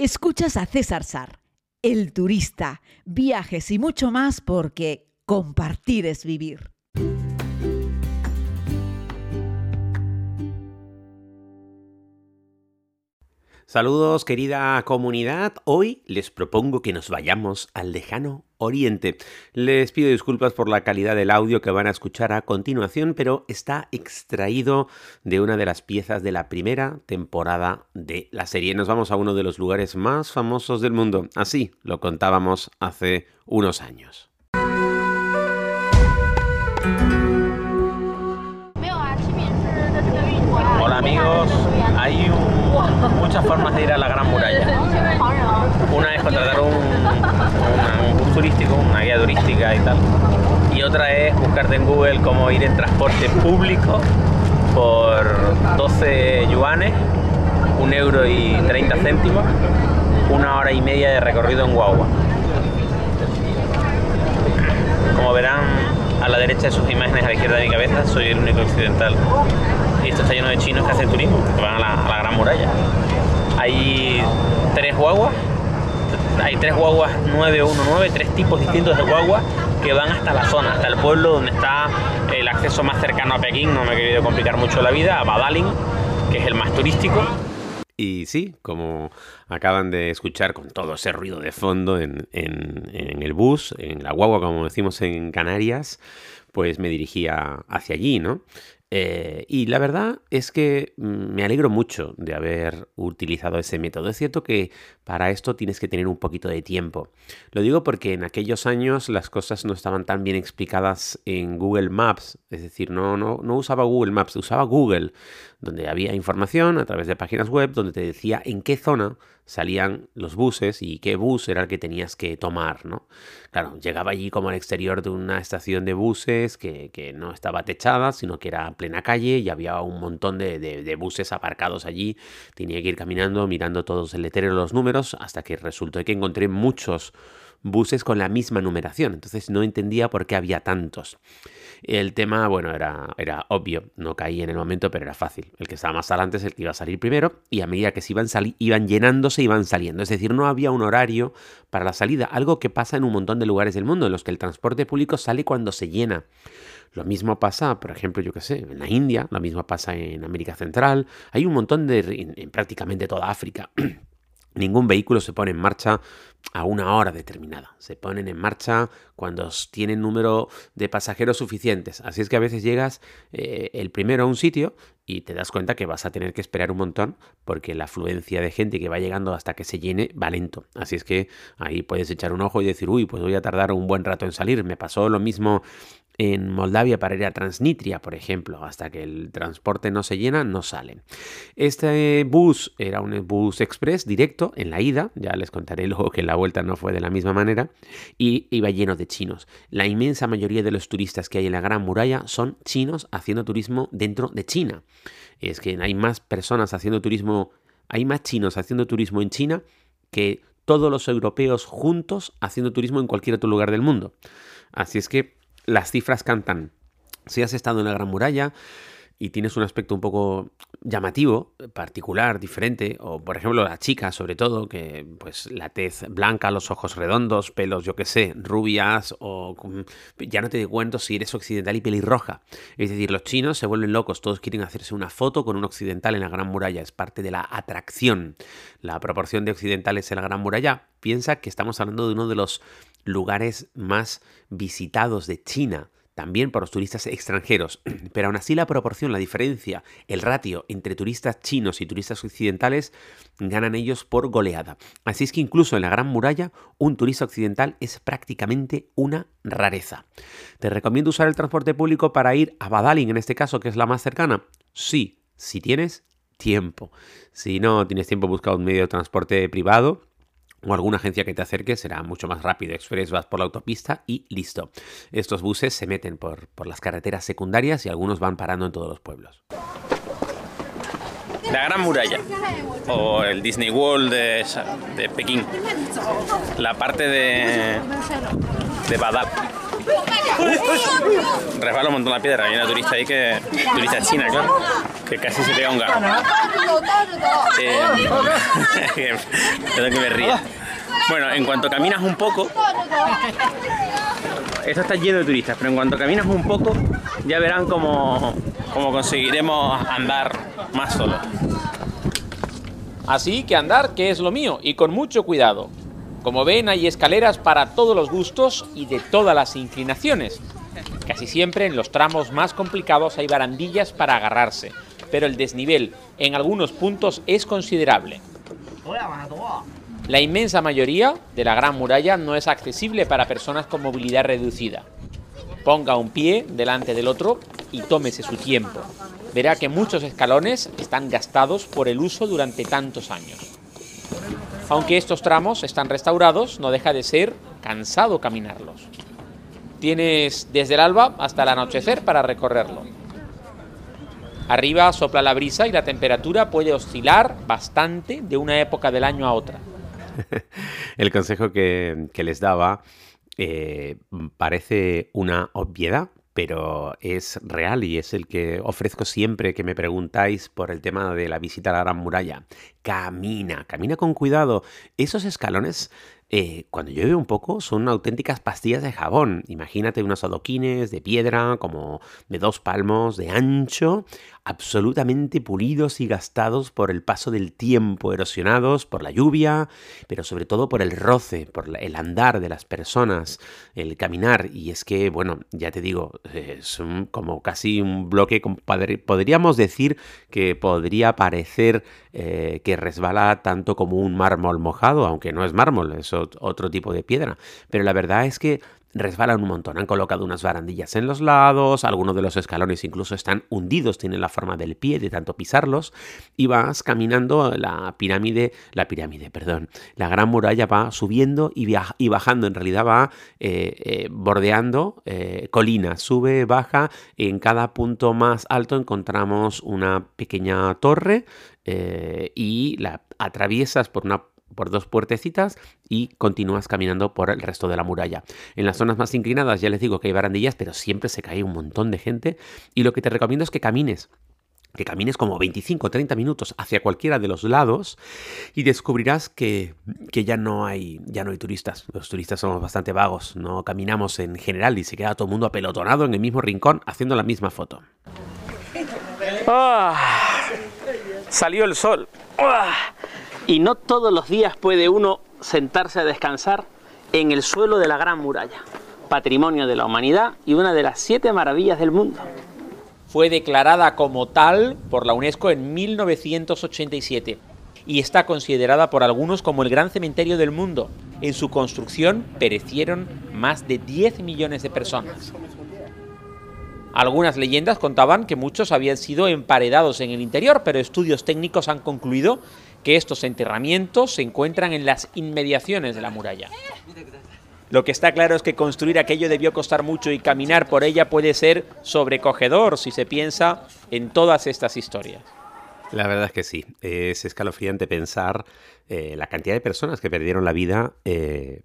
Escuchas a César Sar, el turista, viajes y mucho más porque compartir es vivir. Saludos querida comunidad, hoy les propongo que nos vayamos al lejano oriente. Les pido disculpas por la calidad del audio que van a escuchar a continuación, pero está extraído de una de las piezas de la primera temporada de la serie. Nos vamos a uno de los lugares más famosos del mundo, así lo contábamos hace unos años. Hola amigos, hay muchas formas de ir a la Gran Muralla. Una es contratar un, bus turístico, una guía turística y tal. Y otra es buscarte en Google cómo ir en transporte público por 12 yuanes, un euro y 30 céntimos, una hora y media de recorrido en guagua. Como verán a la derecha de sus imágenes, a la izquierda de mi cabeza, soy el único occidental esto está lleno de chinos que hacen turismo, que van a la, Gran Muralla. Hay tres guaguas, hay tres guaguas 919, tres tipos distintos de guaguas que van hasta la zona, hasta el pueblo donde está el acceso más cercano a Pekín, no me he querido complicar mucho la vida, a Badaling, que es el más turístico. Y sí, como acaban de escuchar con todo ese ruido de fondo en, en el bus, en la guagua, como decimos en Canarias, pues me dirigía hacia allí, ¿no? Eh, y la verdad es que mm, me alegro mucho de haber utilizado ese método. Es cierto que para esto tienes que tener un poquito de tiempo. Lo digo porque en aquellos años las cosas no estaban tan bien explicadas en Google Maps. Es decir, no, no, no usaba Google Maps, usaba Google, donde había información a través de páginas web donde te decía en qué zona salían los buses y qué bus era el que tenías que tomar, ¿no? Claro, llegaba allí como al exterior de una estación de buses que, no estaba techada, sino que era plena calle y había un montón de, de, buses aparcados allí. Tenía que ir caminando, mirando todos el letrero, los números, hasta que resultó que encontré muchos buses con la misma numeración. Entonces no entendía por qué había tantos. El tema, bueno, era, era obvio, no caí en el momento, pero era fácil. El que estaba más adelante es el que iba a salir primero y a medida que se iban, iban llenándose, iban saliendo. Es decir, no había un horario para la salida, algo que pasa en un montón de lugares del mundo en los que el transporte público sale cuando se llena. Lo mismo pasa, por ejemplo, yo qué sé, en la India, lo mismo pasa en América Central, hay un montón de, en prácticamente toda África. Ningún vehículo se pone en marcha a una hora determinada. Se ponen en marcha cuando tienen número de pasajeros suficientes. Así es que a veces llegas eh, el primero a un sitio y te das cuenta que vas a tener que esperar un montón porque la afluencia de gente que va llegando hasta que se llene va lento. Así es que ahí puedes echar un ojo y decir, uy, pues voy a tardar un buen rato en salir. Me pasó lo mismo en Moldavia para ir a Transnistria, por ejemplo. Hasta que el transporte no se llena, no salen. Este bus era un bus express directo en la ida, ya les contaré luego que la vuelta no fue de la misma manera, y iba lleno de chinos. La inmensa mayoría de los turistas que hay en la Gran Muralla son chinos haciendo turismo dentro de China. Es que hay más personas haciendo turismo, hay más chinos haciendo turismo en China que todos los europeos juntos haciendo turismo en cualquier otro lugar del mundo. Así es que las cifras cantan. Si has estado en la Gran Muralla y tienes un aspecto un poco llamativo, particular, diferente, o por ejemplo la chica sobre todo, que pues la tez blanca, los ojos redondos, pelos, yo qué sé, rubias, o ya no te cuento si eres occidental y pelirroja. Es decir, los chinos se vuelven locos, todos quieren hacerse una foto con un occidental en la Gran Muralla, es parte de la atracción. La proporción de occidentales en la Gran Muralla, piensa que estamos hablando de uno de los lugares más visitados de China, también por los turistas extranjeros, pero aún así la proporción, la diferencia, el ratio entre turistas chinos y turistas occidentales ganan ellos por goleada. Así es que incluso en la Gran Muralla un turista occidental es prácticamente una rareza. ¿Te recomiendo usar el transporte público para ir a Badaling en este caso, que es la más cercana? Sí, si tienes tiempo. Si no tienes tiempo, busca un medio de transporte privado o alguna agencia que te acerque será mucho más rápido. Express vas por la autopista y listo. Estos buses se meten por, por las carreteras secundarias y algunos van parando en todos los pueblos. La Gran Muralla o el Disney World de, de Pekín. La parte de de Badal. Resbala un montón la piedra. Hay una turista ahí que. turista china, claro. Que casi se pega un gato. Eh, que me ría. Bueno, en cuanto caminas un poco. Esto está lleno de turistas, pero en cuanto caminas un poco, ya verán cómo, cómo conseguiremos andar más solos. Así que andar, que es lo mío, y con mucho cuidado. Como ven, hay escaleras para todos los gustos y de todas las inclinaciones. Casi siempre en los tramos más complicados hay barandillas para agarrarse, pero el desnivel en algunos puntos es considerable. La inmensa mayoría de la Gran Muralla no es accesible para personas con movilidad reducida. Ponga un pie delante del otro y tómese su tiempo. Verá que muchos escalones están gastados por el uso durante tantos años. Aunque estos tramos están restaurados, no deja de ser cansado caminarlos. Tienes desde el alba hasta el anochecer para recorrerlo. Arriba sopla la brisa y la temperatura puede oscilar bastante de una época del año a otra. el consejo que, les daba eh, parece una obviedad, pero es real y es el que ofrezco siempre que me preguntáis por el tema de la visita a la Gran Muralla. Camina, camina con cuidado. Esos escalones eh, cuando llueve un poco son auténticas pastillas de jabón. Imagínate unos adoquines de piedra como de dos palmos de ancho, absolutamente pulidos y gastados por el paso del tiempo, erosionados por la lluvia, pero sobre todo por el roce, por el andar de las personas, el caminar. Y es que, bueno, ya te digo, es como casi un bloque, podríamos decir que podría parecer eh, que resbala tanto como un mármol mojado, aunque no es mármol, es otro tipo de piedra. Pero la verdad es que resbalan un montón. Han colocado unas barandillas en los lados, algunos de los escalones incluso están hundidos, tienen la forma del pie de tanto pisarlos, y vas caminando la pirámide, la pirámide, perdón, la gran muralla va subiendo y, y bajando, en realidad va eh, eh, bordeando eh, colinas, sube, baja, en cada punto más alto encontramos una pequeña torre y la atraviesas por una por dos puertecitas y continúas caminando por el resto de la muralla. En las zonas más inclinadas ya les digo que hay barandillas, pero siempre se cae un montón de gente y lo que te recomiendo es que camines que camines como 25 o 30 minutos hacia cualquiera de los lados y descubrirás que, que, ya, no hay, ya no hay turistas. Los turistas somos bastante vagos, no caminamos en general y se queda todo el mundo apelotonado en el mismo rincón haciendo la misma foto. Ah, salió el sol. Ah, y no todos los días puede uno sentarse a descansar en el suelo de la Gran Muralla, patrimonio de la humanidad y una de las siete maravillas del mundo. Fue declarada como tal por la UNESCO en 1987 y está considerada por algunos como el gran cementerio del mundo. En su construcción perecieron más de 10 millones de personas. Algunas leyendas contaban que muchos habían sido emparedados en el interior, pero estudios técnicos han concluido que estos enterramientos se encuentran en las inmediaciones de la muralla. Lo que está claro es que construir aquello debió costar mucho y caminar por ella puede ser sobrecogedor si se piensa en todas estas historias. La verdad es que sí, es escalofriante pensar eh, la cantidad de personas que perdieron la vida eh,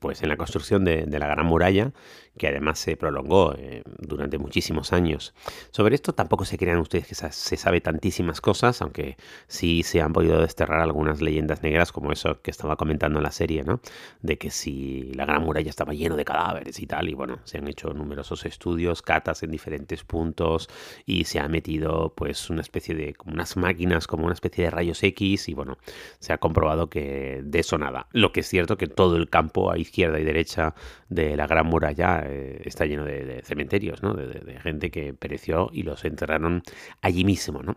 pues en la construcción de, la Gran Muralla, que además se prolongó eh, durante muchísimos años. Sobre esto tampoco se crean ustedes que se sabe tantísimas cosas, aunque sí se han podido desterrar algunas leyendas negras, como eso que estaba comentando en la serie, ¿no? De que si la Gran Muralla estaba lleno de cadáveres y tal, y bueno, se han hecho numerosos estudios, catas en diferentes puntos, y se ha metido pues una especie de, unas máquinas, como una especie de rayos X, y bueno, se ha comprobado que de eso nada. Lo que es cierto que todo el campo a izquierda y derecha de la Gran Muralla eh, está lleno de, cementerios, ¿no? De, gente que pereció y los enterraron allí mismo. ¿no?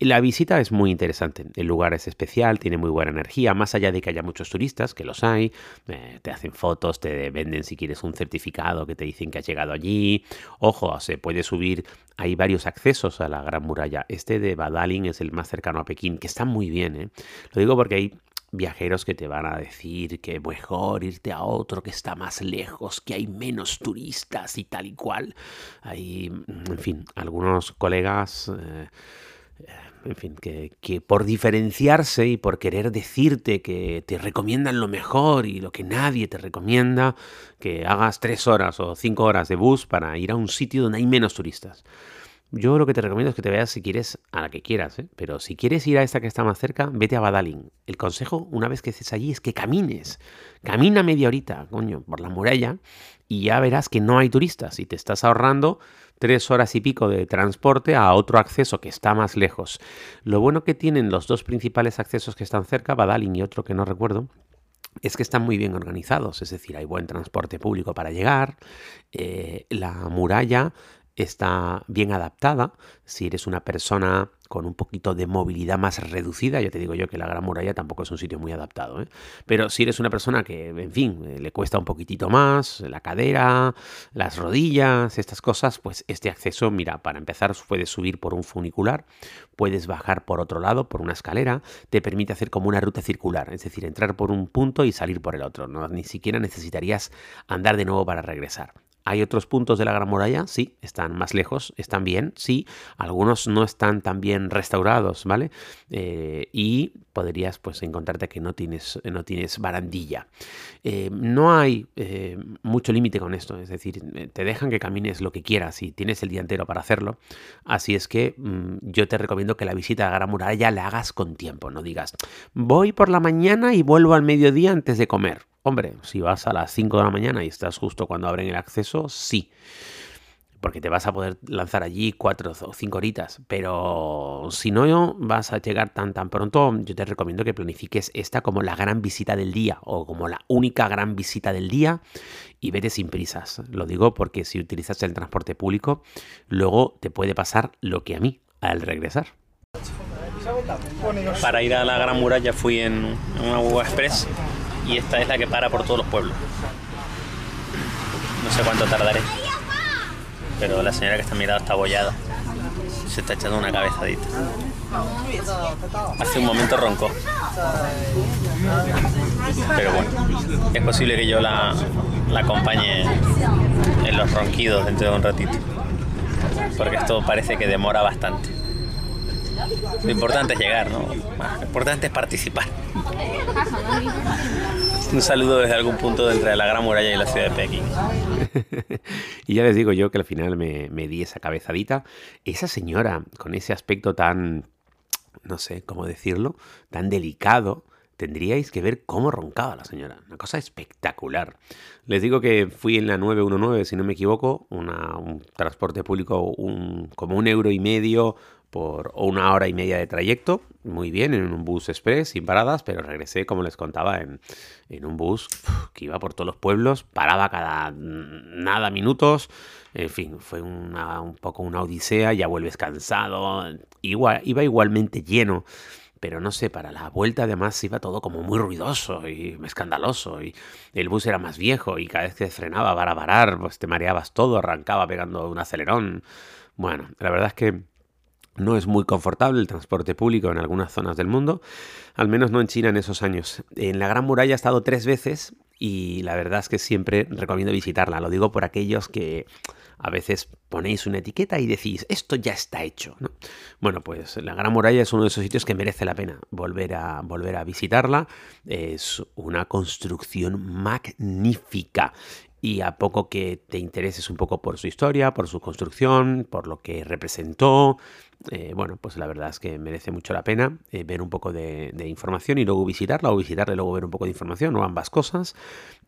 la visita es muy interesante. El lugar es especial, tiene muy buena energía, más allá de que haya muchos turistas, que los hay, eh, te hacen fotos, te venden si quieres un certificado que te dicen que has llegado allí. Ojo, se puede subir, hay varios accesos a la Gran Muralla. Este de Badalin es el más cercano a Pekín, que está muy bien. ¿eh? Lo digo porque hay viajeros que te van a decir que mejor irte a otro que está más lejos, que hay menos turistas y tal y cual. Hay, en fin, algunos colegas... Eh, en fin, que, que, por diferenciarse y por querer decirte que te recomiendan lo mejor y lo que nadie te recomienda, que hagas tres horas o cinco horas de bus para ir a un sitio donde hay menos turistas. Yo lo que te recomiendo es que te veas si quieres a la que quieras, ¿eh? pero si quieres ir a esta que está más cerca, vete a Badalin. El consejo, una vez que estés allí, es que camines. Camina media horita, coño, por la muralla y ya verás que no hay turistas y te estás ahorrando tres horas y pico de transporte a otro acceso que está más lejos. Lo bueno que tienen los dos principales accesos que están cerca, Badalin y otro que no recuerdo, es que están muy bien organizados, es decir, hay buen transporte público para llegar, eh, la muralla está bien adaptada. Si eres una persona con un poquito de movilidad más reducida, ya te digo yo que la Gran Muralla tampoco es un sitio muy adaptado. ¿eh? Pero si eres una persona que, en fin, eh, le cuesta un poquitito más, la cadera, las rodillas, estas cosas, pues este acceso, mira, para empezar puedes subir por un funicular, puedes bajar por otro lado, por una escalera, te permite hacer como una ruta circular, es decir, entrar por un punto y salir por el otro. ¿no? Ni siquiera necesitarías andar de nuevo para regresar. Hay otros puntos de la Gran Muralla, sí, están más lejos, están bien, sí, algunos no están tan bien restaurados, ¿vale? Eh, y podrías pues encontrarte que no tienes, no tienes barandilla. Eh, no hay eh, mucho límite con esto, es decir, te dejan que camines lo que quieras y tienes el día entero para hacerlo. Así es que mm, yo te recomiendo que la visita a la Gran Muralla la hagas con tiempo, no digas, voy por la mañana y vuelvo al mediodía antes de comer Hombre, si vas a las 5 de la mañana y estás justo cuando abren el acceso, sí. Porque te vas a poder lanzar allí 4 o 5 horitas. Pero si no vas a llegar tan tan pronto, yo te recomiendo que planifiques esta como la gran visita del día o como la única gran visita del día y vete sin prisas. Lo digo porque si utilizas el transporte público, luego te puede pasar lo que a mí al regresar. Para ir a la Gran Muralla fui en una Express y esta es la que para por todos los pueblos. No sé cuánto tardaré, pero la señora que está mirando está abollada. Se está echando una cabezadita. Hace un momento roncó. Pero bueno, es posible que yo la, la acompañe en los ronquidos dentro de un ratito. Porque esto parece que demora bastante. Lo importante es llegar, ¿no? Lo importante es participar. Un saludo desde algún punto entre la Gran Muralla y la ciudad de Pekín. y ya les digo yo que al final me, me di esa cabezadita. Esa señora, con ese aspecto tan, no sé cómo decirlo, tan delicado, tendríais que ver cómo roncaba la señora. Una cosa espectacular. Les digo que fui en la 919, si no me equivoco, un transporte público un, como un euro y medio por una hora y media de trayecto, muy bien, en un bus express, sin paradas, pero regresé, como les contaba, en, un bus que iba por todos los pueblos, paraba cada nada minutos, en fin, fue una, un poco una odisea, ya vuelves cansado, igual, iba igualmente lleno. Pero no sé, para la vuelta además iba todo como muy ruidoso y escandaloso. Y el bus era más viejo y cada vez que frenaba para parar, pues te mareabas todo, arrancaba pegando un acelerón. Bueno, la verdad es que no es muy confortable el transporte público en algunas zonas del mundo, al menos no en China en esos años. En la Gran Muralla he estado tres veces y la verdad es que siempre recomiendo visitarla. Lo digo por aquellos que a veces ponéis una etiqueta y decís, esto ya está hecho. Bueno, pues la Gran Muralla es uno de esos sitios que merece la pena volver a, volver a visitarla. Es una construcción magnífica y a poco que te intereses un poco por su historia, por su construcción, por lo que representó, eh, bueno, pues la verdad es que merece mucho la pena eh, ver un poco de, información y luego visitarla o visitarla luego ver un poco de información o ambas cosas.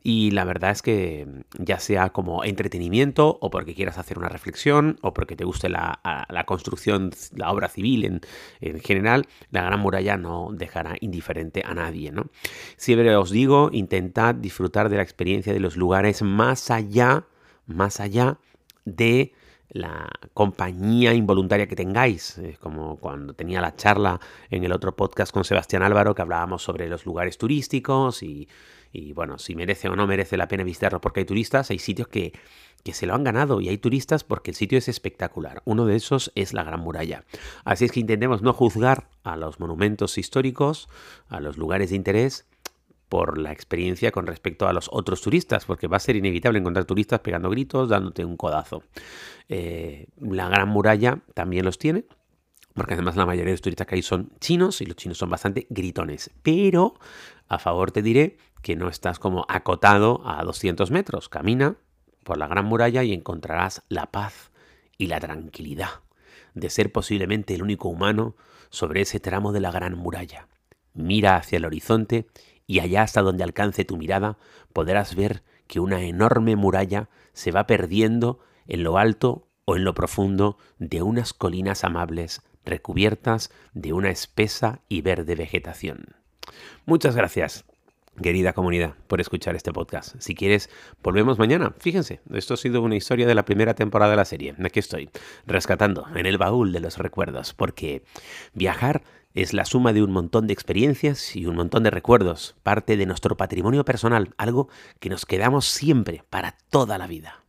Y la verdad es que ya sea como entretenimiento o porque quieras hacer una reflexión o porque te guste la, construcción, la obra civil en, en, general, la Gran Muralla no dejará indiferente a nadie. ¿no? Siempre os digo, intentad disfrutar de la experiencia de los lugares más allá, más allá de la compañía involuntaria que tengáis, es como cuando tenía la charla en el otro podcast con Sebastián Álvaro que hablábamos sobre los lugares turísticos y, bueno, si merece o no merece la pena visitarlos porque hay turistas, hay sitios que, que se lo han ganado y hay turistas porque el sitio es espectacular. Uno de esos es la Gran Muralla. Así es que intentemos no juzgar a los monumentos históricos, a los lugares de interés, por la experiencia con respecto a los otros turistas, porque va a ser inevitable encontrar turistas pegando gritos, dándote un codazo. Eh, la Gran Muralla también los tiene. porque además la mayoría de los turistas que hay son chinos y los chinos son bastante gritones. Pero a favor te diré que no estás como acotado a 200 metros. Camina por la Gran Muralla y encontrarás la paz y la tranquilidad de ser posiblemente el único humano sobre ese tramo de la Gran Muralla. Mira hacia el horizonte y allá hasta donde alcance tu mirada podrás ver que una enorme muralla se va perdiendo en lo alto o en lo profundo de unas colinas amables recubiertas de una espesa y verde vegetación. Muchas gracias, querida comunidad, por escuchar este podcast. Si quieres, volvemos mañana. Fíjense, esto ha sido una historia de la primera temporada de la serie. Aquí estoy, rescatando en el baúl de los recuerdos, porque viajar es la suma de un montón de experiencias y un montón de recuerdos, parte de nuestro patrimonio personal, algo que nos quedamos siempre para toda la vida.